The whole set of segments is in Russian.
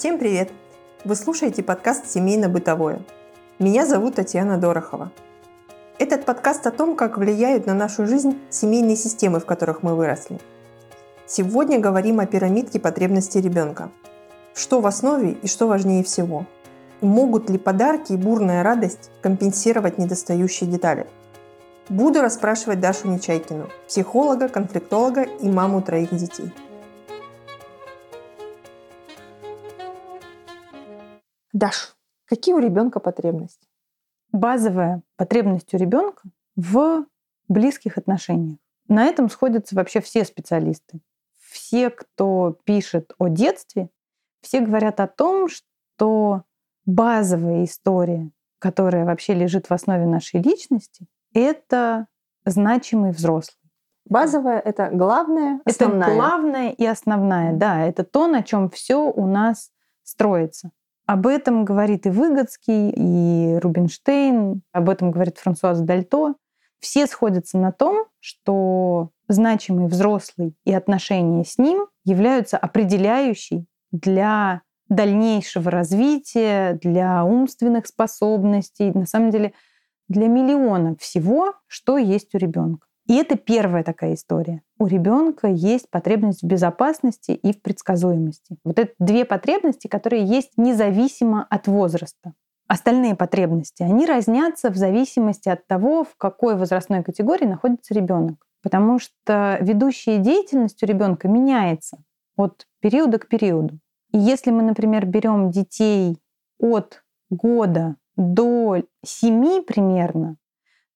Всем привет! Вы слушаете подкаст «Семейно-бытовое». Меня зовут Татьяна Дорохова. Этот подкаст о том, как влияют на нашу жизнь семейные системы, в которых мы выросли. Сегодня говорим о пирамидке потребностей ребенка. Что в основе и что важнее всего. Могут ли подарки и бурная радость компенсировать недостающие детали? Буду расспрашивать Дашу Нечайкину, психолога, конфликтолога и маму троих детей – Даш, какие у ребенка потребности? Базовая потребность у ребенка в близких отношениях. На этом сходятся вообще все специалисты. Все, кто пишет о детстве, все говорят о том, что базовая история, которая вообще лежит в основе нашей личности, это значимый взрослый. Базовая — это главное, основная. Это главное и основная, да. Это то, на чем все у нас строится. Об этом говорит и Выгодский, и Рубинштейн, об этом говорит Франсуаз Дальто. Все сходятся на том, что значимый взрослый и отношения с ним являются определяющей для дальнейшего развития, для умственных способностей, на самом деле для миллиона всего, что есть у ребенка. И это первая такая история. У ребенка есть потребность в безопасности и в предсказуемости. Вот это две потребности, которые есть независимо от возраста. Остальные потребности, они разнятся в зависимости от того, в какой возрастной категории находится ребенок. Потому что ведущая деятельность у ребенка меняется от периода к периоду. И если мы, например, берем детей от года до семи примерно,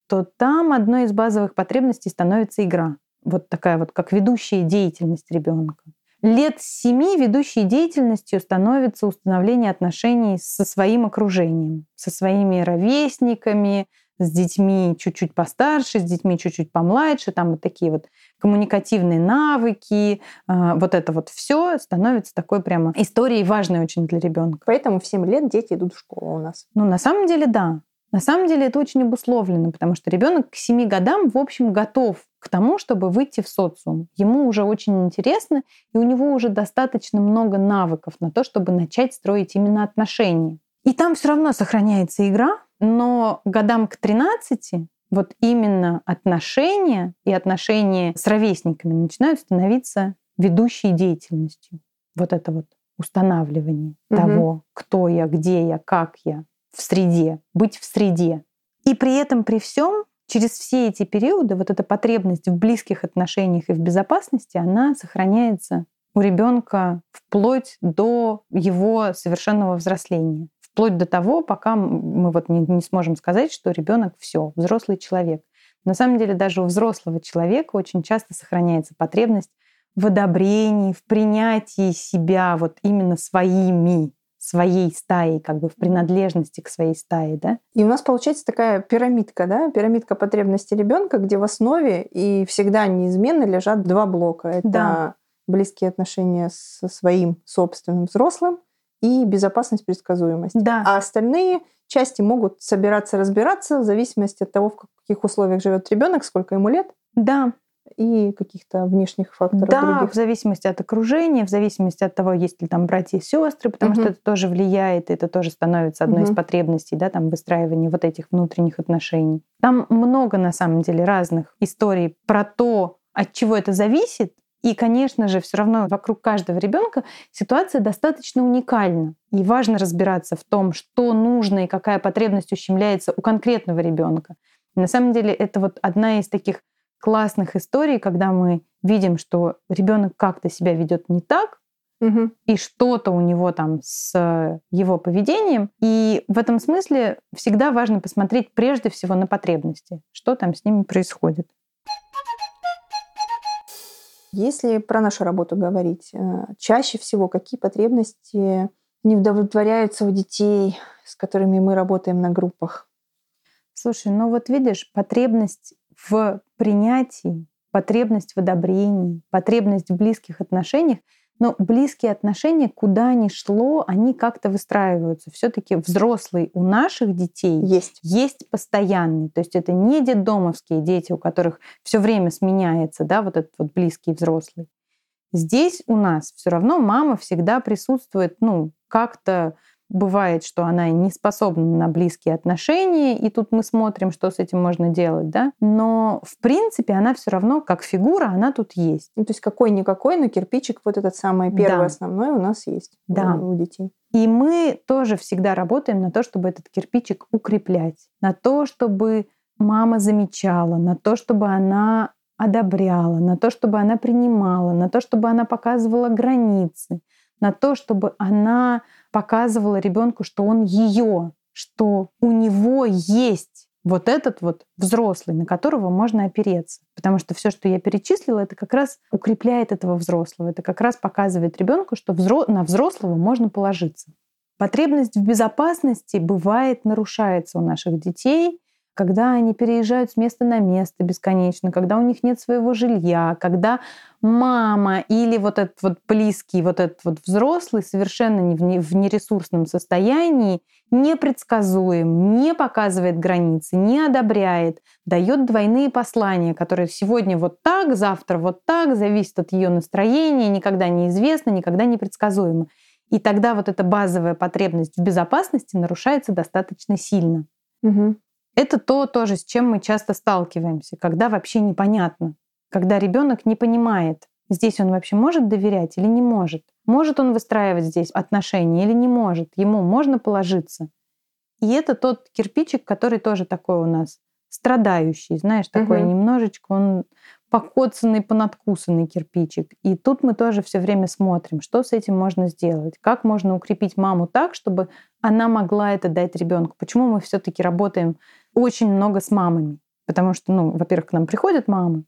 то там одной из базовых потребностей становится игра. Вот такая вот, как ведущая деятельность ребенка. Лет с семи ведущей деятельностью становится установление отношений со своим окружением, со своими ровесниками, с детьми чуть-чуть постарше, с детьми чуть-чуть помладше, там вот такие вот коммуникативные навыки, а, вот это вот все становится такой прямо историей важной очень для ребенка. Поэтому в 7 лет дети идут в школу у нас. Ну, на самом деле, да. На самом деле это очень обусловлено, потому что ребенок к 7 годам, в общем, готов к тому, чтобы выйти в социум. Ему уже очень интересно, и у него уже достаточно много навыков на то, чтобы начать строить именно отношения. И там все равно сохраняется игра, но годам к 13 вот именно отношения и отношения с ровесниками начинают становиться ведущей деятельностью. Вот это вот устанавливание угу. того, кто я, где я, как я, в среде, быть в среде. И при этом, при всем, через все эти периоды вот эта потребность в близких отношениях и в безопасности, она сохраняется у ребенка вплоть до его совершенного взросления. Вплоть до того, пока мы вот не, не сможем сказать, что ребенок все, взрослый человек. На самом деле даже у взрослого человека очень часто сохраняется потребность в одобрении, в принятии себя вот именно своими своей стаей, как бы в принадлежности к своей стае, да? И у нас получается такая пирамидка, да, пирамидка потребностей ребенка, где в основе и всегда неизменно лежат два блока. Это да. близкие отношения со своим собственным взрослым и безопасность, предсказуемость. Да. А остальные части могут собираться, разбираться в зависимости от того, в каких условиях живет ребенок, сколько ему лет. Да и каких-то внешних факторов. Да, других. в зависимости от окружения, в зависимости от того, есть ли там братья и сестры, потому угу. что это тоже влияет, это тоже становится одной угу. из потребностей, да, там выстраивания вот этих внутренних отношений. Там много на самом деле разных историй про то, от чего это зависит. И, конечно же, все равно вокруг каждого ребенка ситуация достаточно уникальна. И важно разбираться в том, что нужно и какая потребность ущемляется у конкретного ребенка. На самом деле это вот одна из таких классных историй, когда мы видим, что ребенок как-то себя ведет не так, угу. и что-то у него там с его поведением. И в этом смысле всегда важно посмотреть прежде всего на потребности, что там с ними происходит. Если про нашу работу говорить, э, чаще всего какие потребности не удовлетворяются у детей, с которыми мы работаем на группах? Слушай, ну вот видишь, потребность в принятии, потребность в одобрении, потребность в близких отношениях. Но близкие отношения, куда ни шло, они как-то выстраиваются. Все-таки взрослый у наших детей есть. есть постоянный. То есть это не детдомовские дети, у которых все время сменяется, да, вот этот вот близкий взрослый. Здесь у нас все равно мама всегда присутствует, ну, как-то бывает, что она не способна на близкие отношения, и тут мы смотрим, что с этим можно делать, да. Но в принципе она все равно как фигура, она тут есть. Ну, то есть какой-никакой, но кирпичик вот этот самый первый Да. основной у нас есть Да. у, у детей. И мы тоже всегда работаем на то, чтобы этот кирпичик укреплять, на то, чтобы мама замечала, на то, чтобы она одобряла, на то, чтобы она принимала, на то, чтобы она показывала границы, на то, чтобы она показывала ребенку, что он ее, что у него есть вот этот вот взрослый, на которого можно опереться. Потому что все, что я перечислила, это как раз укрепляет этого взрослого. Это как раз показывает ребенку, что взро- на взрослого можно положиться. Потребность в безопасности бывает нарушается у наших детей, когда они переезжают с места на место бесконечно, когда у них нет своего жилья, когда мама или вот этот вот близкий, вот этот вот взрослый совершенно не в не- в нересурсном состоянии, непредсказуем, не показывает границы, не одобряет, дает двойные послания, которые сегодня вот так, завтра вот так, зависит от ее настроения, никогда неизвестно, никогда непредсказуемо. И тогда вот эта базовая потребность в безопасности нарушается достаточно сильно. Мгм. Это то тоже, с чем мы часто сталкиваемся, когда вообще непонятно, когда ребенок не понимает, здесь он вообще может доверять или не может. Может он выстраивать здесь отношения или не может. Ему можно положиться. И это тот кирпичик, который тоже такой у нас страдающий, знаешь, такой Мгм. немножечко он покоцанный, понадкусанный кирпичик. И тут мы тоже все время смотрим, что с этим можно сделать, как можно укрепить маму так, чтобы она могла это дать ребенку. Почему мы все-таки работаем очень много с мамами? Потому что, ну, во-первых, к нам приходят мамы,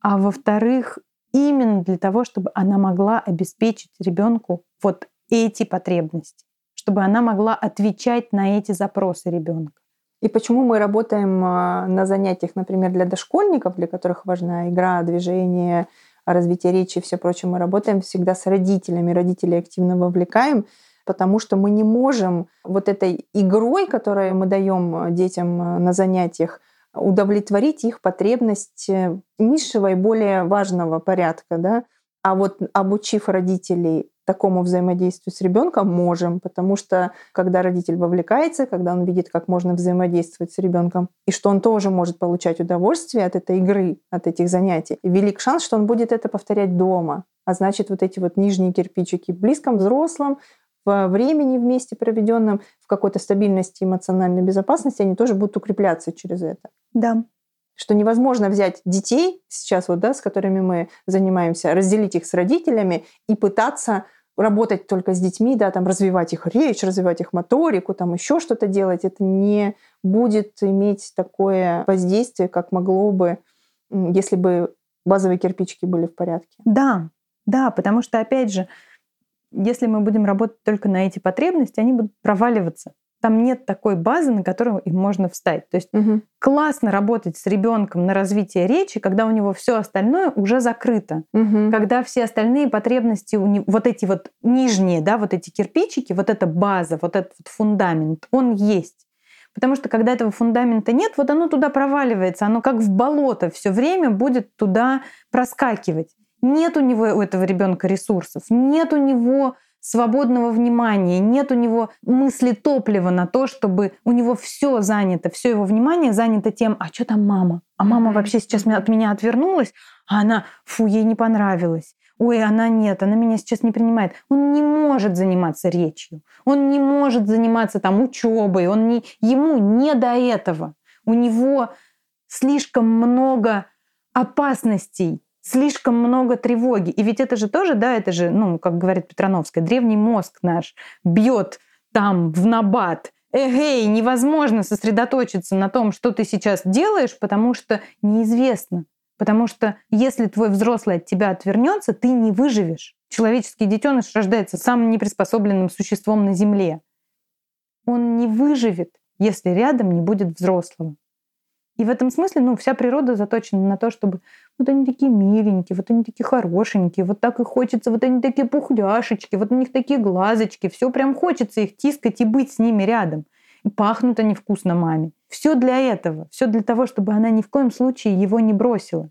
а во-вторых, именно для того, чтобы она могла обеспечить ребенку вот эти потребности, чтобы она могла отвечать на эти запросы ребенка. И почему мы работаем а, на занятиях, например, для дошкольников, для которых важна игра, движение, развитие речи и все прочее, мы работаем всегда с родителями, родителей активно вовлекаем, потому что мы не можем вот этой игрой, которую мы даем детям а, на занятиях, удовлетворить их потребность э, низшего и более важного порядка, да. А вот обучив родителей такому взаимодействию с ребенком можем, потому что когда родитель вовлекается, когда он видит, как можно взаимодействовать с ребенком, и что он тоже может получать удовольствие от этой игры, от этих занятий, велик шанс, что он будет это повторять дома. А значит, вот эти вот нижние кирпичики в близком взрослом, в времени вместе проведенном, в какой-то стабильности эмоциональной безопасности, они тоже будут укрепляться через это Да. что невозможно взять детей сейчас, вот, да, с которыми мы занимаемся, разделить их с родителями и пытаться работать только с детьми, да, там развивать их речь, развивать их моторику, там еще что-то делать, это не будет иметь такое воздействие, как могло бы, если бы базовые кирпичики были в порядке. Да, да, потому что, опять же, если мы будем работать только на эти потребности, они будут проваливаться. Там нет такой базы, на которую им можно встать. То есть классно работать с ребенком на развитие речи, когда у него все остальное уже закрыто. Мгм. Когда все остальные потребности, у него, вот эти вот нижние, да, вот эти кирпичики, вот эта база, вот этот вот фундамент, он есть. Потому что когда этого фундамента нет, вот оно туда проваливается, оно как в болото все время будет туда проскакивать. Нет у него, у этого ребенка ресурсов, нет у него свободного внимания, нет у него мысли топлива на то, чтобы у него все занято, все его внимание занято тем, а что там мама? А мама вообще сейчас от меня отвернулась, а она, фу, ей не понравилось. Ой, она нет, она меня сейчас не принимает. Он не может заниматься речью, он не может заниматься там учебой, он не, ему не до этого. У него слишком много опасностей, слишком много тревоги. И ведь это же тоже, да, это же, ну, как говорит Петрановская, древний мозг наш бьет там в набат. Эгей, невозможно сосредоточиться на том, что ты сейчас делаешь, потому что неизвестно. Потому что если твой взрослый от тебя отвернется, ты не выживешь. Человеческий детеныш рождается самым неприспособленным существом на Земле. Он не выживет, если рядом не будет взрослого. И в этом смысле, ну, вся природа заточена на то, чтобы вот они такие миленькие, вот они такие хорошенькие, вот так и хочется, вот они такие пухляшечки, вот у них такие глазочки, все прям хочется их тискать и быть с ними рядом. И пахнут они вкусно маме. Все для этого, все для того, чтобы она ни в коем случае его не бросила.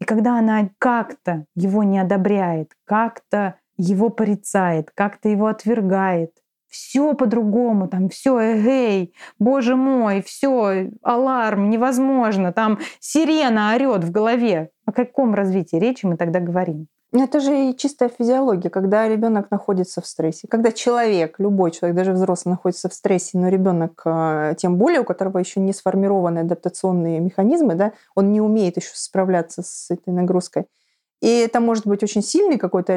И когда она как-то его не одобряет, как-то его порицает, как-то его отвергает, все по-другому, там все, эгей, боже мой, все, аларм, невозможно, там сирена орет в голове. О каком развитии речи мы тогда говорим? Ну, это же и чистая физиология, когда ребенок находится в стрессе. Когда человек, любой человек, даже взрослый, находится в стрессе, но ребенок, а, тем более, у которого еще не сформированы адаптационные механизмы, да, он не умеет еще справляться с этой нагрузкой. И это может быть очень сильный какой-то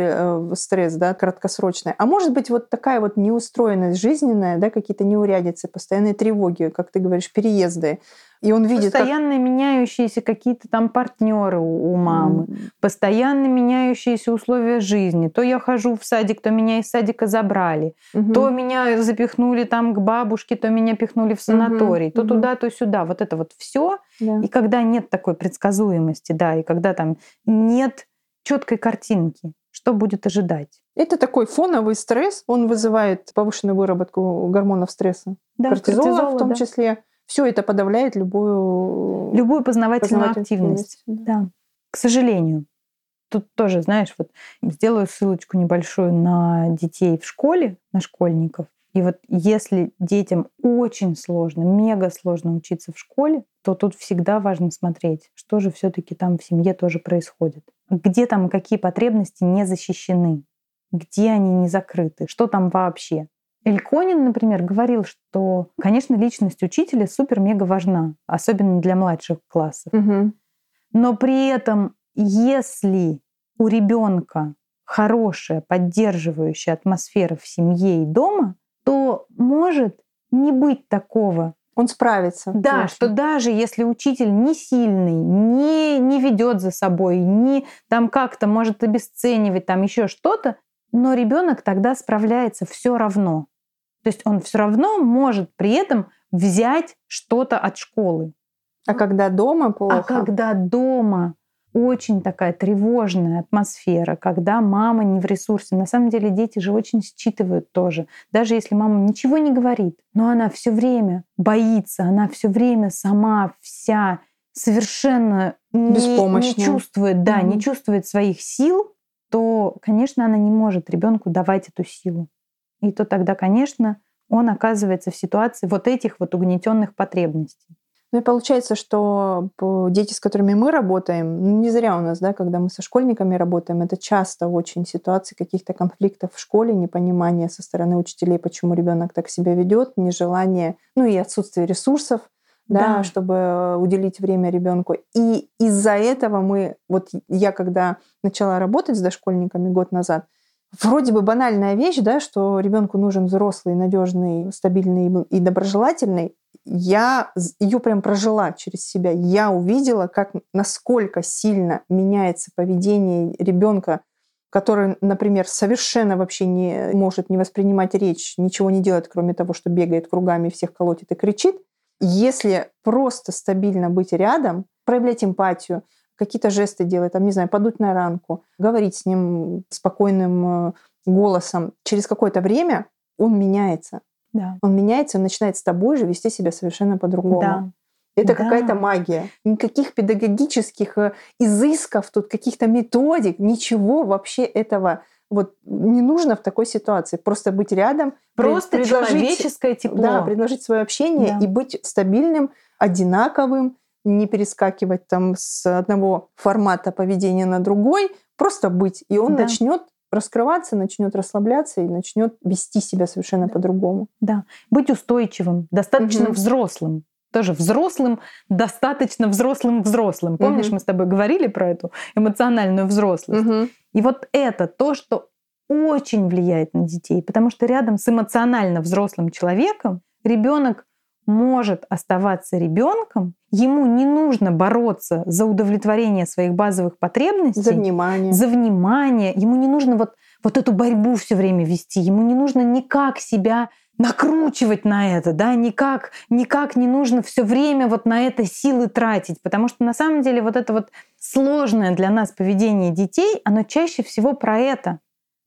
э, стресс, да, краткосрочный. А может быть вот такая вот неустроенность жизненная, да, какие-то неурядицы, постоянные тревоги, как ты говоришь, переезды. И он видит... Постоянно как... меняющиеся какие-то там партнеры у, у мамы, mm. постоянно меняющиеся условия жизни. То я хожу в садик, то меня из садика забрали, mm-hmm. то меня запихнули там к бабушке, то меня пихнули в санаторий, mm-hmm. то mm-hmm. туда, то сюда. Вот это вот все. Yeah. И когда нет такой предсказуемости, да, и когда там нет четкой картинки, что будет ожидать. Это такой фоновый стресс, он вызывает повышенную выработку гормонов стресса, да, кортизола, кортизола в том да. числе. Все это подавляет любую любую познавательную, познавательную активность. активность. Да. К сожалению, тут тоже, знаешь, вот сделаю ссылочку небольшую на детей в школе, на школьников. И вот если детям очень сложно, мега сложно учиться в школе, то тут всегда важно смотреть, что же все-таки там в семье тоже происходит где там какие потребности не защищены, где они не закрыты, что там вообще. Эльконин, например, говорил, что, конечно, личность учителя супер-мега важна, особенно для младших классов. Угу. Но при этом, если у ребенка хорошая, поддерживающая атмосфера в семье и дома, то может не быть такого, он справится. Да, конечно. что даже если учитель не сильный, не, не ведет за собой, не там как-то может обесценивать там еще что-то, но ребенок тогда справляется все равно. То есть он все равно может при этом взять что-то от школы. А когда дома плохо? А когда дома очень такая тревожная атмосфера, когда мама не в ресурсе. На самом деле дети же очень считывают тоже. Даже если мама ничего не говорит, но она все время боится, она все время сама вся совершенно не, не чувствует, да, mm-hmm. не чувствует своих сил, то, конечно, она не может ребенку давать эту силу. И то тогда, конечно, он оказывается в ситуации вот этих вот угнетенных потребностей. Ну и получается, что дети, с которыми мы работаем, ну, не зря у нас, да, когда мы со школьниками работаем, это часто очень ситуации каких-то конфликтов в школе, непонимание со стороны учителей, почему ребенок так себя ведет, нежелание, ну и отсутствие ресурсов, да, да, чтобы уделить время ребенку. И из-за этого мы, вот я когда начала работать с дошкольниками год назад, вроде бы банальная вещь, да, что ребенку нужен взрослый, надежный, стабильный и доброжелательный, я ее прям прожила через себя. Я увидела, как насколько сильно меняется поведение ребенка, который, например, совершенно вообще не может не воспринимать речь, ничего не делает, кроме того, что бегает кругами, всех колотит и кричит. Если просто стабильно быть рядом, проявлять эмпатию, какие-то жесты делать, там, не знаю, подуть на ранку, говорить с ним спокойным э, голосом, через какое-то время он меняется. Да. Он меняется, он начинает с тобой же вести себя совершенно по-другому. Да. Это да. какая-то магия. Никаких педагогических э, изысков, тут каких-то методик, ничего вообще этого вот не нужно в такой ситуации. Просто быть рядом. Просто предложить, человеческое тепло. Да, предложить свое общение да. и быть стабильным, одинаковым, не перескакивать там с одного формата поведения на другой, просто быть. И он да. начнет раскрываться, начнет расслабляться и начнет вести себя совершенно да. по-другому. Да, быть устойчивым, достаточно угу. взрослым. Тоже взрослым, достаточно взрослым взрослым. Помнишь, угу. мы с тобой говорили про эту эмоциональную взрослость? Угу. И вот это то, что очень влияет на детей, потому что рядом с эмоционально взрослым человеком ребенок может оставаться ребенком, ему не нужно бороться за удовлетворение своих базовых потребностей, за внимание, за внимание, ему не нужно вот вот эту борьбу все время вести, ему не нужно никак себя накручивать на это, да, никак, никак не нужно все время вот на это силы тратить, потому что на самом деле вот это вот сложное для нас поведение детей, оно чаще всего про это,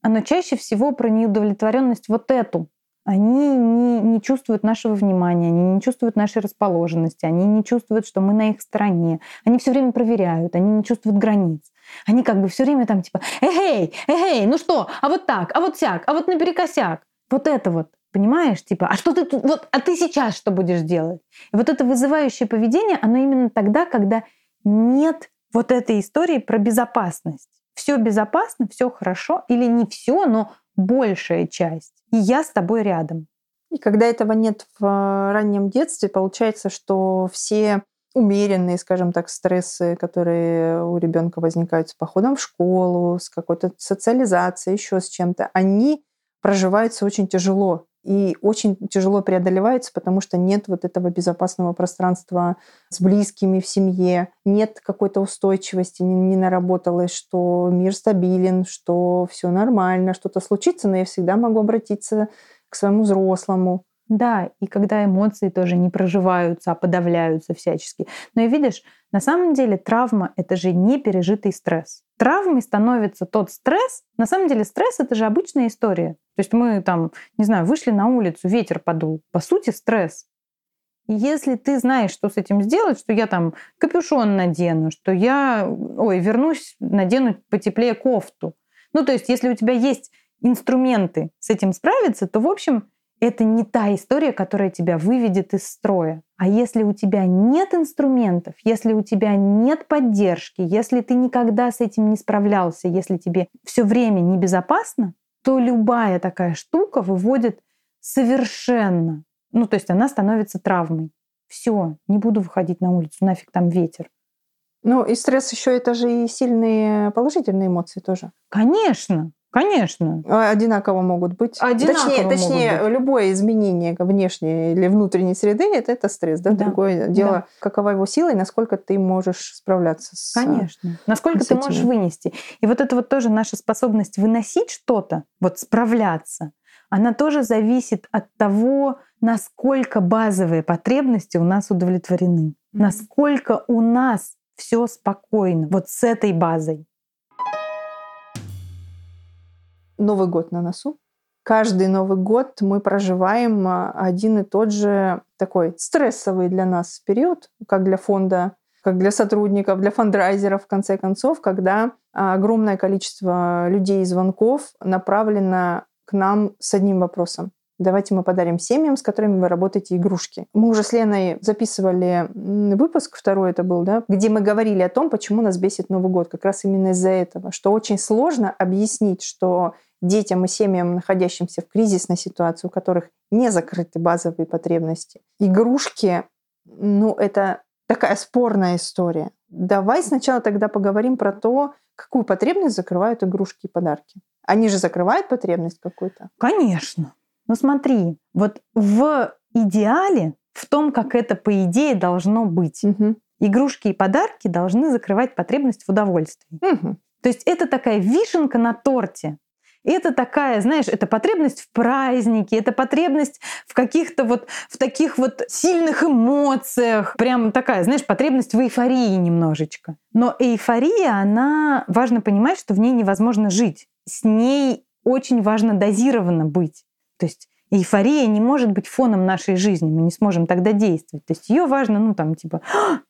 оно чаще всего про неудовлетворенность вот эту, Они не, не чувствуют нашего внимания, они не чувствуют нашей расположенности, они не чувствуют, что мы на их стороне. Они все время проверяют, они не чувствуют границ. Они как бы все время там типа, эй, эй, ну что, а вот так, а вот сяк, а вот наперекосяк. Вот это вот, понимаешь, типа, а что ты тут, вот, а ты сейчас что будешь делать? И вот это вызывающее поведение, оно именно тогда, когда нет вот этой истории про безопасность. Все безопасно, все хорошо, или не все, но большая часть. И я с тобой рядом. И когда этого нет в э, раннем детстве, получается, что все умеренные, скажем так, стрессы, которые у ребенка возникают с походом в школу, с какой-то социализацией, еще с чем-то, они проживаются очень тяжело и очень тяжело преодолеваются, потому что нет вот этого безопасного пространства с близкими в семье, нет какой-то устойчивости, не, не наработалось, что мир стабилен, что все нормально, что-то случится, но я всегда могу обратиться к своему взрослому. Да, и когда эмоции тоже не проживаются, а подавляются всячески. Но и видишь, на самом деле травма — это же не пережитый стресс. Травмой становится тот стресс. На самом деле стресс — это же обычная история. То есть мы там, не знаю, вышли на улицу, ветер подул. По сути, стресс. И если ты знаешь, что с этим сделать, что я там капюшон надену, что я, ой, вернусь, надену потеплее кофту. Ну, то есть, если у тебя есть инструменты с этим справиться, то, в общем, это не та история, которая тебя выведет из строя. А если у тебя нет инструментов, если у тебя нет поддержки, если ты никогда с этим не справлялся, если тебе все время небезопасно, то любая такая штука выводит совершенно. Ну, то есть она становится травмой. Все, не буду выходить на улицу, нафиг там ветер. Ну, и стресс еще это же и сильные положительные эмоции тоже. Конечно, Конечно. А, одинаково могут быть. Одинаково точнее, точнее быть. любое изменение внешней или внутренней среды это, это стресс. Да? Да. Другое дело, Да. какова его сила и насколько ты можешь справляться с Конечно. Насколько с ты этими. можешь вынести. И вот это вот тоже наша способность выносить что-то, вот справляться, она тоже зависит от того, насколько базовые потребности у нас удовлетворены, Мгм. насколько у нас все спокойно вот с этой базой. Новый год на носу. Каждый Новый год мы проживаем а, один и тот же такой стрессовый для нас период, как для фонда, как для сотрудников, для фандрайзеров, в конце концов, когда а, огромное количество людей и звонков направлено к нам с одним вопросом. Давайте мы подарим семьям, с которыми вы работаете, игрушки. Мы уже с Леной записывали выпуск, второй это был, да, где мы говорили о том, почему нас бесит Новый год. Как раз именно из-за этого, что очень сложно объяснить, что детям и семьям, находящимся в кризисной ситуации, у которых не закрыты базовые потребности, игрушки, ну, это такая спорная история. Давай сначала тогда поговорим про то, какую потребность закрывают игрушки и подарки. Они же закрывают потребность какую-то. Конечно. Ну смотри, вот в идеале, в том, как это по идее должно быть, Мгм. игрушки и подарки должны закрывать потребность в удовольствии. Мгм. То есть это такая вишенка на торте. Это такая, знаешь, это потребность в празднике, это потребность в каких-то вот, в таких вот сильных эмоциях. Прям такая, знаешь, потребность в эйфории немножечко. Но эйфория, она, важно понимать, что в ней невозможно жить. С ней очень важно дозированно быть. То есть эйфория не может быть фоном нашей жизни, мы не сможем тогда действовать. То есть ее важно, ну там типа,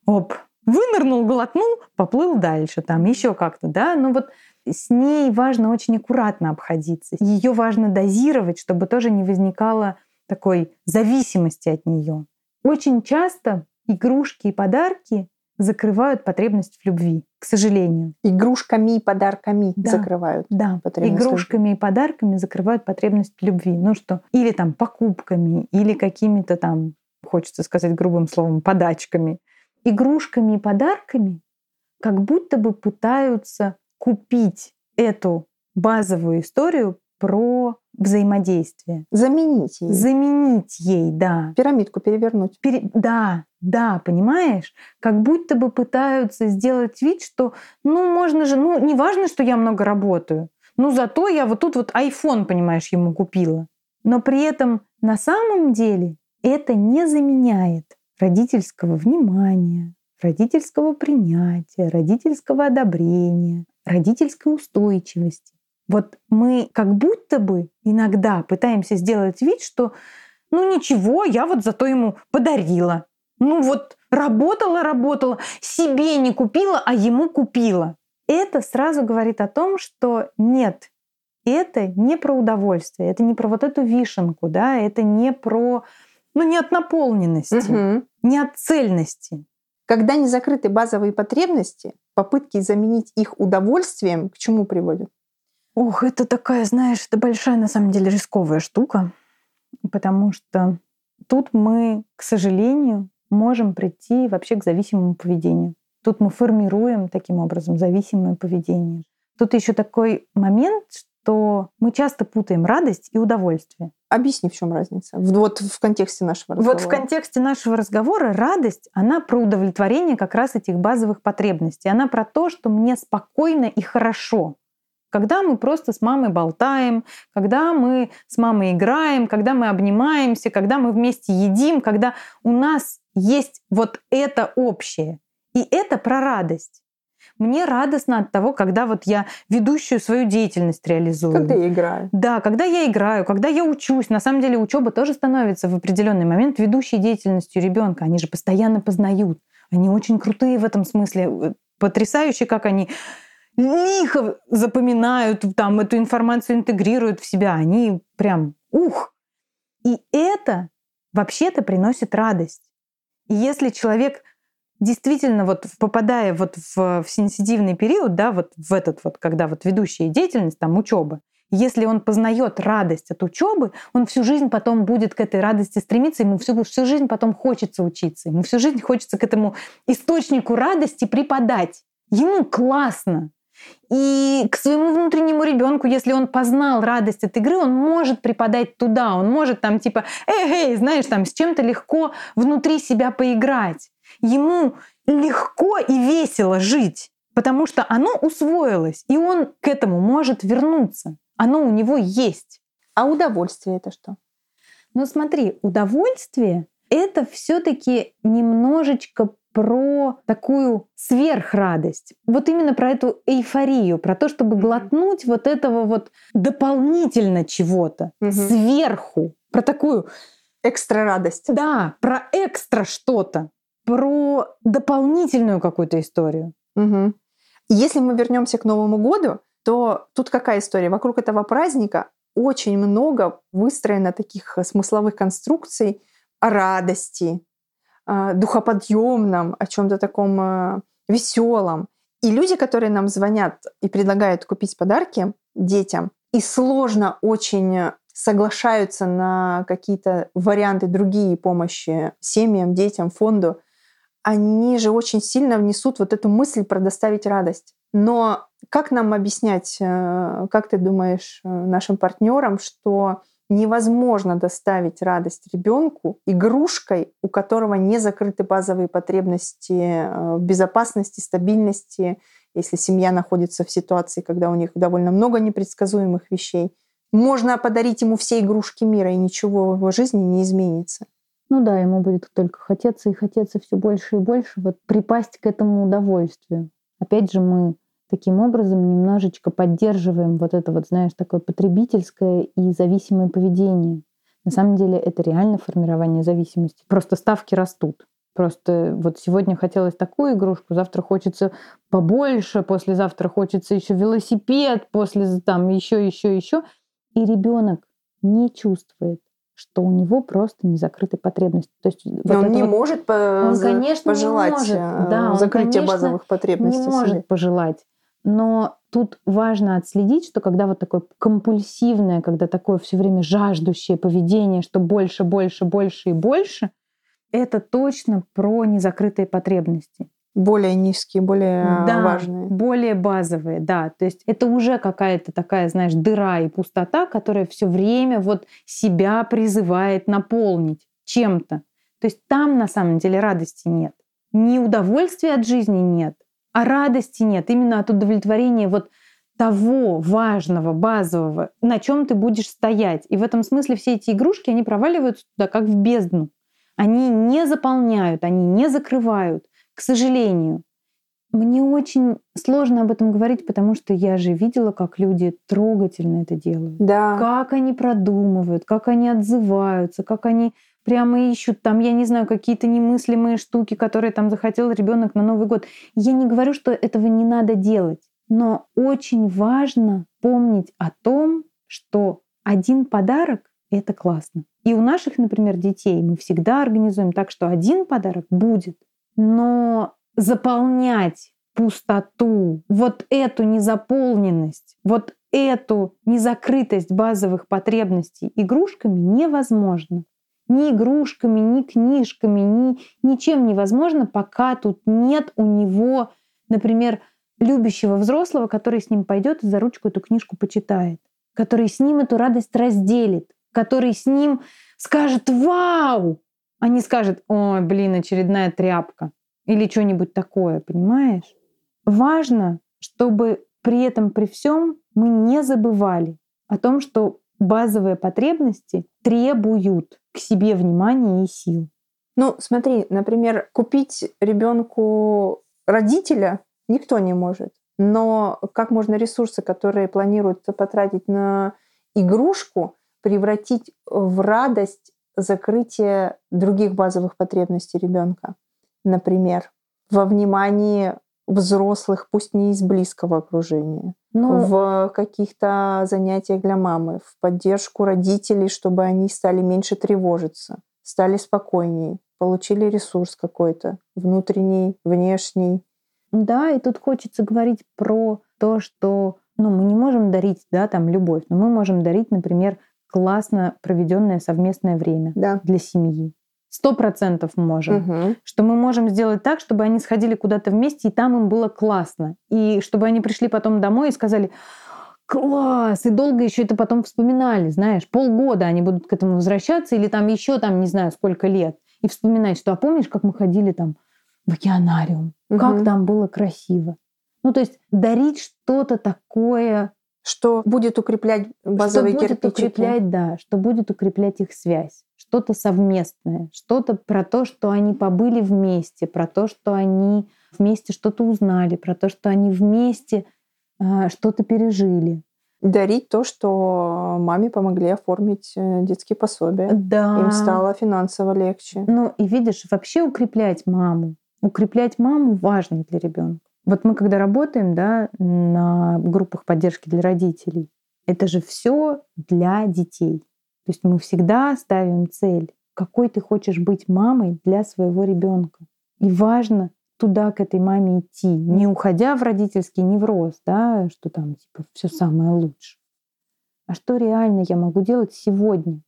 оп, вынырнул, глотнул, поплыл дальше, там еще как-то, да. Но вот с ней важно очень аккуратно обходиться. Ее важно дозировать, чтобы тоже не возникало такой зависимости от нее. Очень часто игрушки и подарки закрывают потребность в любви, к сожалению. Игрушками и подарками Да. закрывают. Да, Потребность игрушками и подарками закрывают потребность в любви. Ну что, или там покупками, или какими-то там, хочется сказать грубым словом, подачками. Игрушками и подарками как будто бы пытаются купить эту базовую историю про взаимодействие. Заменить ее. Заменить ей, да. Пирамидку перевернуть. Пере- Да, да, понимаешь? Как будто бы пытаются сделать вид, что, ну, можно же, ну, не важно, что я много работаю, ну, зато я вот тут вот iPhone, понимаешь, ему купила. Но при этом на самом деле это не заменяет родительского внимания, родительского принятия, родительского одобрения, родительской устойчивости. Вот мы как будто бы иногда пытаемся сделать вид, что ну ничего, я вот зато ему подарила. Ну вот работала, работала, себе не купила, а ему купила. Это сразу говорит о том, что нет, это не про удовольствие, это не про вот эту вишенку, да, это не про, ну не от наполненности, угу. не от цельности. Когда не закрыты базовые потребности, попытки заменить их удовольствием к чему приводят? Ох, это такая, знаешь, это большая на самом деле рисковая штука потому что тут мы, к сожалению, можем прийти вообще к зависимому поведению. Тут мы формируем таким образом зависимое поведение. Тут еще такой момент, что мы часто путаем радость и удовольствие. Объясни, в чем разница. Вот в контексте нашего разговора. Вот в контексте нашего разговора радость, она про удовлетворение как раз этих базовых потребностей. Она про то, что мне спокойно и хорошо когда мы просто с мамой болтаем, когда мы с мамой играем, когда мы обнимаемся, когда мы вместе едим, когда у нас есть вот это общее. И это про радость. Мне радостно от того, когда вот я ведущую свою деятельность реализую. Когда я играю. Да, когда я играю, когда я учусь. На самом деле учеба тоже становится в определенный момент ведущей деятельностью ребенка. Они же постоянно познают. Они очень крутые в этом смысле. Потрясающе, как они лихо запоминают, там эту информацию интегрируют в себя. Они прям ух! И это вообще-то приносит радость. И если человек действительно вот попадая вот в, в сенситивный период, да, вот в этот вот, когда вот ведущая деятельность, там учеба, если он познает радость от учебы, он всю жизнь потом будет к этой радости стремиться, ему всю, всю жизнь потом хочется учиться, ему всю жизнь хочется к этому источнику радости преподать. Ему классно. И к своему внутреннему ребенку, если он познал радость от игры, он может преподать туда, он может там типа, эй, эй, знаешь, там с чем-то легко внутри себя поиграть. Ему легко и весело жить, потому что оно усвоилось, и он к этому может вернуться. Оно у него есть. А удовольствие это что? Ну смотри, удовольствие это все-таки немножечко про такую сверхрадость. Вот именно про эту эйфорию, про то, чтобы глотнуть вот этого вот дополнительно чего-то угу. сверху, про такую экстра радость. Да, про экстра что-то, про дополнительную какую-то историю. Угу. Если мы вернемся к Новому году, то тут какая история? Вокруг этого праздника очень много выстроено таких смысловых конструкций о радости, а, духоподъемном, о чем-то таком а, веселом. И люди, которые нам звонят и предлагают купить подарки детям, и сложно очень соглашаются на какие-то варианты другие помощи семьям, детям, фонду, они же очень сильно внесут вот эту мысль про доставить радость. Но как нам объяснять, э, как ты думаешь, э, нашим партнерам, что невозможно доставить радость ребенку игрушкой, у которого не закрыты базовые потребности э, в безопасности, стабильности, если семья находится в ситуации, когда у них довольно много непредсказуемых вещей. Можно подарить ему все игрушки мира, и ничего в его жизни не изменится. Ну да, ему будет только хотеться и хотеться все больше и больше, вот припасть к этому удовольствию. Опять же, мы таким образом немножечко поддерживаем вот это вот, знаешь, такое потребительское и зависимое поведение. На самом деле это реально формирование зависимости. Просто ставки растут. Просто вот сегодня хотелось такую игрушку, завтра хочется побольше, послезавтра хочется еще велосипед, после там еще, еще, еще. И ребенок не чувствует, что у него просто не закрыты потребности. То есть вот он не вот, может по он, конечно, пожелать не может. Э, да, закрытие он, конечно, базовых потребностей. Не может себе. пожелать. Но тут важно отследить, что когда вот такое компульсивное, когда такое все время жаждущее поведение, что больше, больше, больше и больше, это точно про незакрытые потребности. Более низкие, более да, важные. Более базовые, да. То есть это уже какая-то такая, знаешь, дыра и пустота, которая все время вот себя призывает наполнить чем-то. То есть там на самом деле радости нет. Ни удовольствия от жизни нет, а радости нет, именно от удовлетворения вот того важного, базового, на чем ты будешь стоять. И в этом смысле все эти игрушки, они проваливаются туда, как в бездну. Они не заполняют, они не закрывают, к сожалению. Мне очень сложно об этом говорить, потому что я же видела, как люди трогательно это делают. Да. Как они продумывают, как они отзываются, как они прямо ищут там, я не знаю, какие-то немыслимые штуки, которые там захотел ребенок на Новый год. Я не говорю, что этого не надо делать, но очень важно помнить о том, что один подарок — это классно. И у наших, например, детей мы всегда организуем так, что один подарок будет, но заполнять пустоту, вот эту незаполненность, вот эту незакрытость базовых потребностей игрушками невозможно. Ни игрушками, ни книжками, ни ничем невозможно, пока тут нет у него, например, любящего взрослого, который с ним пойдет и за ручку эту книжку почитает, который с ним эту радость разделит, который с ним скажет «Вау!», а не скажет «Ой, блин, очередная тряпка» или что-нибудь такое, понимаешь? Важно, чтобы при этом, при всем мы не забывали о том, что базовые потребности требуют к себе внимания и сил. Ну, смотри, например, купить ребенку родителя никто не может. Но как можно ресурсы, которые планируют потратить на игрушку, превратить в радость закрытие других базовых потребностей ребенка? например, во внимании взрослых, пусть не из близкого окружения, ну, в каких-то занятиях для мамы, в поддержку родителей, чтобы они стали меньше тревожиться, стали спокойнее, получили ресурс какой-то, внутренний, внешний. Да, и тут хочется говорить про то, что ну, мы не можем дарить да, там, любовь, но мы можем дарить, например, классно проведенное совместное время да. для семьи сто процентов можем. Угу. Что мы можем сделать так, чтобы они сходили куда-то вместе, и там им было классно. И чтобы они пришли потом домой и сказали, класс, и долго еще это потом вспоминали, знаешь, полгода они будут к этому возвращаться, или там еще там не знаю сколько лет, и вспоминать, что, а помнишь, как мы ходили там в океанариум, угу. как там было красиво. Ну, то есть дарить что-то такое, что будет укреплять базовые что будет кирпичики. укреплять, да, что будет укреплять их связь что-то совместное, что-то про то, что они побыли вместе, про то, что они вместе что-то узнали, про то, что они вместе э, что-то пережили. Дарить то, что маме помогли оформить э, детские пособия. Да. Им стало финансово легче. Ну и видишь, вообще укреплять маму. Укреплять маму важно для ребенка. Вот мы когда работаем да, на группах поддержки для родителей, это же все для детей. То есть мы всегда ставим цель, какой ты хочешь быть мамой для своего ребенка. И важно туда, к этой маме идти, не уходя в родительский невроз, да, что там типа все самое лучшее. А что реально я могу делать сегодня?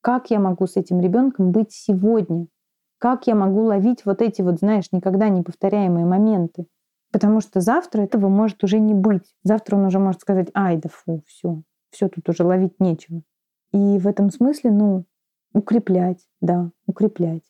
Как я могу с этим ребенком быть сегодня? Как я могу ловить вот эти вот, знаешь, никогда не повторяемые моменты? Потому что завтра этого может уже не быть. Завтра он уже может сказать, ай, да фу, все, все тут уже ловить нечего. И в этом смысле, ну, укреплять, да, укреплять.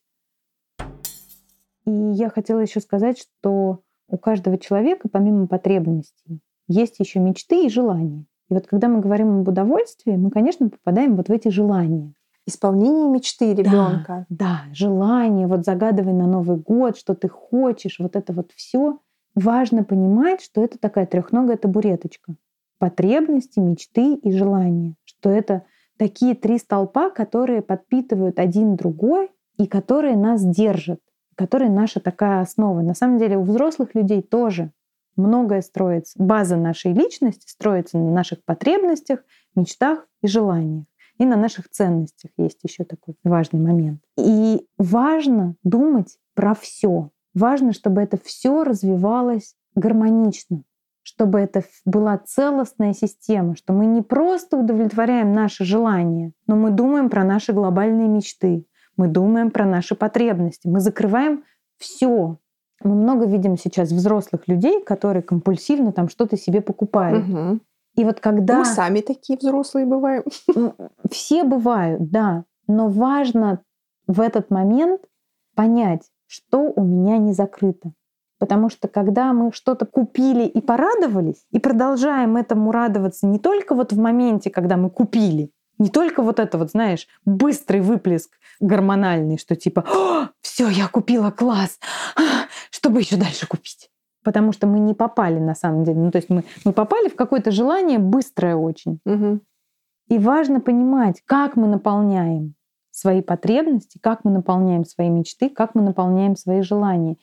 И я хотела еще сказать, что у каждого человека, помимо потребностей, есть еще мечты и желания. И вот когда мы говорим об удовольствии, мы, конечно, попадаем вот в эти желания. Исполнение мечты ребенка. Да, да, желание, вот загадывай на Новый год, что ты хочешь, вот это вот все. Важно понимать, что это такая трехногая табуреточка. Потребности, мечты и желания. Что это такие три столпа, которые подпитывают один другой и которые нас держат, которые наша такая основа. На самом деле у взрослых людей тоже многое строится. База нашей личности строится на наших потребностях, мечтах и желаниях. И на наших ценностях есть еще такой важный момент. И важно думать про все. Важно, чтобы это все развивалось гармонично чтобы это была целостная система, что мы не просто удовлетворяем наши желания, но мы думаем про наши глобальные мечты, мы думаем про наши потребности, мы закрываем все. Мы много видим сейчас взрослых людей, которые компульсивно там что-то себе покупают. Угу. И вот когда... Мы сами такие взрослые бываем. Все бывают, да. Но важно в этот момент понять, что у меня не закрыто. Потому что когда мы что-то купили и порадовались, и продолжаем этому радоваться не только вот в моменте, когда мы купили, не только вот это вот, знаешь, быстрый выплеск гормональный, что типа, все, я купила класс, что бы еще дальше купить? потому что мы не попали на самом деле. Ну, то есть мы, мы попали в какое-то желание быстрое очень. Угу. И важно понимать, как мы наполняем свои потребности, как мы наполняем свои мечты, как мы наполняем свои желания.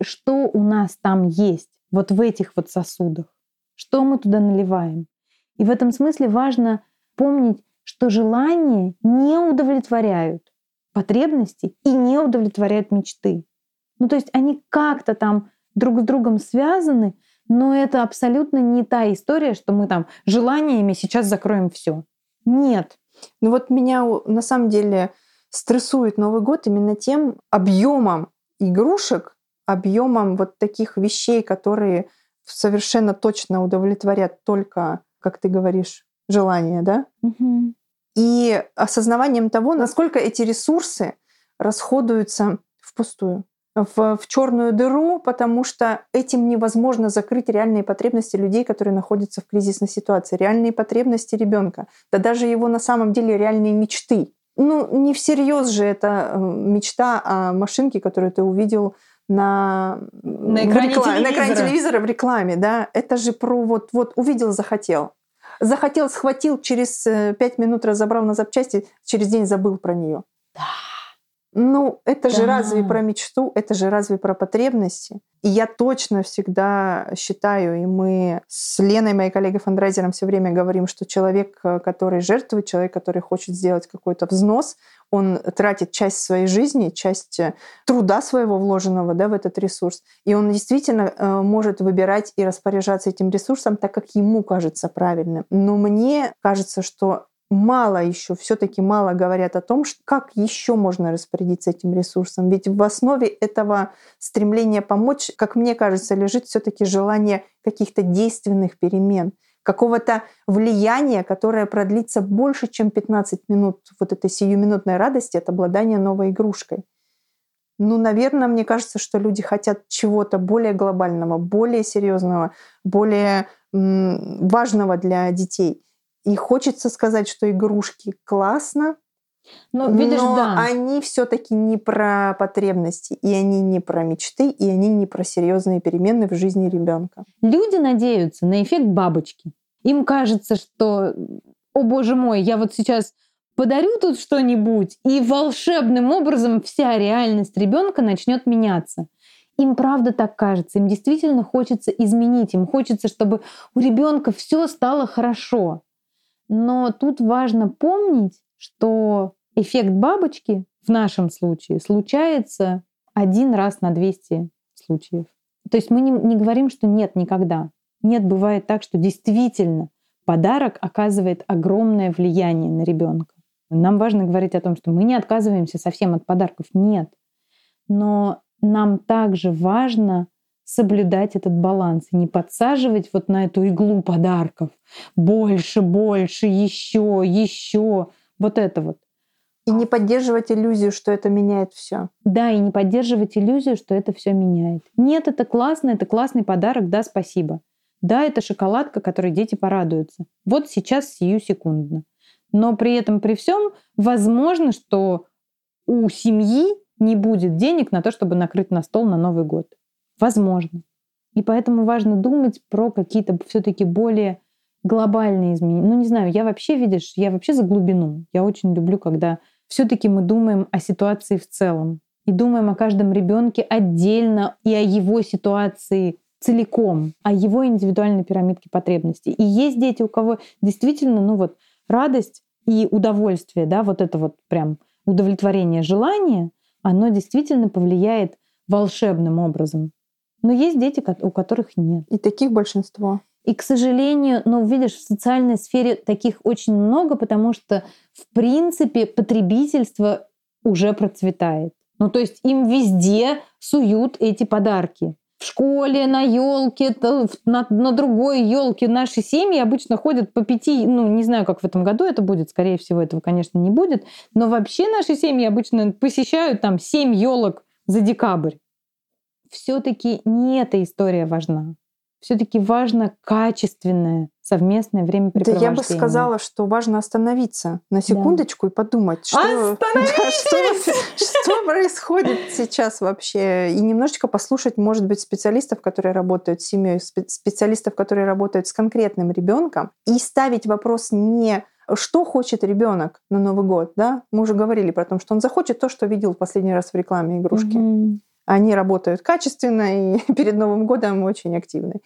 Что у нас там есть, вот в этих вот сосудах, что мы туда наливаем. И в этом смысле важно помнить, что желания не удовлетворяют потребности и не удовлетворяют мечты. Ну то есть они как-то там друг с другом связаны, но это абсолютно не та история, что мы там желаниями сейчас закроем все. Нет. Ну вот меня на самом деле стрессует Новый год именно тем объемом игрушек, объемом вот таких вещей, которые совершенно точно удовлетворят только, как ты говоришь, желание, да? Угу. И осознаванием того, насколько эти ресурсы расходуются впустую в, в черную дыру, потому что этим невозможно закрыть реальные потребности людей, которые находятся в кризисной ситуации, реальные потребности ребенка, да даже его на самом деле реальные мечты. Ну, не всерьез же это э, мечта о машинке, которую ты увидел на, на, экране, рекламе, телевизора. на экране телевизора в рекламе, да, это же про вот, вот увидел, захотел. Захотел, схватил, через э, пять минут разобрал на запчасти, через день забыл про нее. Ну, это Да. же разве про мечту, это же разве про потребности? И я точно всегда считаю, и мы с Леной, моей коллегой фандрайзером, все время говорим, что человек, э, который жертвует, человек, который хочет сделать какой-то взнос, он тратит часть своей жизни, часть э, труда своего вложенного да, в этот ресурс. И он действительно э, может выбирать и распоряжаться этим ресурсом так, как ему кажется правильным. Но мне кажется, что мало еще, все-таки мало говорят о том, как еще можно распорядиться этим ресурсом. Ведь в основе этого стремления помочь, как мне кажется, лежит все-таки желание каких-то действенных перемен, какого-то влияния, которое продлится больше, чем 15 минут вот этой сиюминутной радости от обладания новой игрушкой. Ну, наверное, мне кажется, что люди хотят чего-то более глобального, более серьезного, более важного для детей. И хочется сказать, что игрушки классно, Ну, видишь, но да. они все-таки не про потребности, и они не про мечты, и они не про серьезные перемены в жизни ребенка. Люди надеются на эффект бабочки. Им кажется, что, о боже мой, я вот сейчас подарю тут что-нибудь, и волшебным образом вся реальность ребенка начнет меняться. Им правда так кажется, им действительно хочется изменить, им хочется, чтобы у ребенка все стало хорошо. Но тут важно помнить, что эффект бабочки в нашем случае случается один раз на 200 случаев. То есть мы не, не говорим, что нет никогда. Нет, бывает так, что действительно подарок оказывает огромное влияние на ребенка. Нам важно говорить о том, что мы не отказываемся совсем от подарков. Нет. Но нам также важно соблюдать этот баланс и не подсаживать вот на эту иглу подарков. Больше, больше, еще, еще. Вот это вот. И не поддерживать иллюзию, что это меняет все. Да, и не поддерживать иллюзию, что это все меняет. Нет, это классно, это классный подарок, да, спасибо. Да, это шоколадка, которой дети порадуются. Вот сейчас, сию секундно. Но при этом, при всем, возможно, что у семьи не будет денег на то, чтобы накрыть на стол на Новый год. Возможно. И поэтому важно думать про какие-то все-таки более глобальные изменения. Ну, не знаю, я вообще, видишь, я вообще за глубину. Я очень люблю, когда все-таки мы думаем о ситуации в целом. И думаем о каждом ребенке отдельно и о его ситуации целиком, о его индивидуальной пирамидке потребностей. И есть дети, у кого действительно, ну вот, радость и удовольствие, да, вот это вот прям удовлетворение желания, оно действительно повлияет волшебным образом. Но есть дети, у которых нет. И таких большинство. И, к сожалению, ну, видишь, в социальной сфере таких очень много, потому что, в принципе, потребительство уже процветает. Ну, то есть им везде суют эти подарки. В школе, на елке, на, на другой елке наши семьи обычно ходят по пяти, ну, не знаю, как в этом году это будет, скорее всего, этого, конечно, не будет, но вообще наши семьи обычно посещают там семь елок за декабрь. Все-таки не эта история важна. все-таки важно качественное совместное Да времяпрепровождение. я бы сказала, что важно остановиться на секундочку и подумать, что, да, что, что происходит сейчас вообще. И немножечко послушать, может быть, специалистов, которые работают с семьей, специалистов, которые работают с конкретным ребенком, и ставить вопрос не что хочет ребенок на Новый год, да? Мы уже говорили про то, что он захочет то, что видел в последний раз в рекламе игрушки. Угу. Они работают качественно и перед Новым годом очень активны.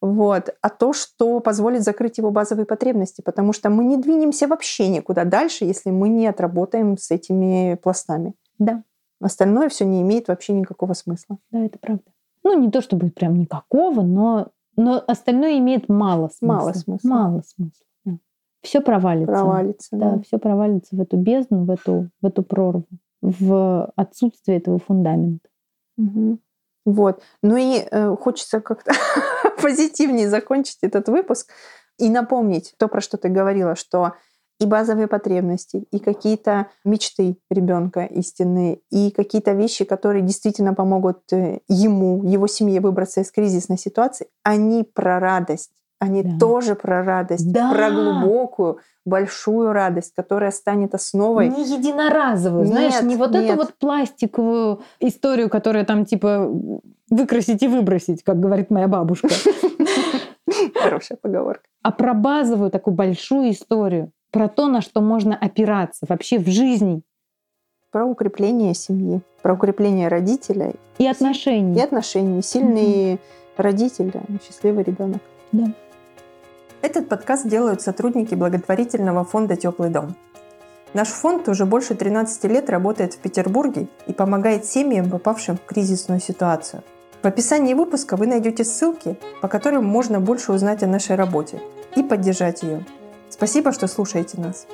Вот. А то, что позволит закрыть его базовые потребности, потому что мы не двинемся вообще никуда дальше, если мы не отработаем с этими пластами. Да. Остальное все не имеет вообще никакого смысла. Да, это правда. Ну, не то чтобы прям никакого, но, но остальное имеет мало смысла. Мало смысла. Мало смысла. Да. Все провалится. Провалится. Да, да, все провалится в эту бездну, в эту, в эту прорву, в отсутствие этого фундамента. Вот. Ну и э, хочется как-то позитивнее закончить этот выпуск и напомнить то, про что ты говорила, что и базовые потребности, и какие-то мечты ребенка истинные, и какие-то вещи, которые действительно помогут э, ему, его семье выбраться из кризисной ситуации, они про радость. Они да. тоже про радость, да. про глубокую, большую радость, которая станет основой. Не единоразовую, нет, знаешь, не вот нет. эту вот пластиковую историю, которая там типа выкрасить и выбросить, как говорит моя бабушка. Хорошая поговорка. А про базовую такую большую историю, про то, на что можно опираться вообще в жизни. Про укрепление семьи, про укрепление родителей. И отношений. И отношений. Сильный угу. родитель, счастливый ребенок. Да. Этот подкаст делают сотрудники благотворительного фонда «Теплый дом». Наш фонд уже больше 13 лет работает в Петербурге и помогает семьям, попавшим в кризисную ситуацию. В описании выпуска вы найдете ссылки, по которым можно больше узнать о нашей работе и поддержать ее. Спасибо, что слушаете нас.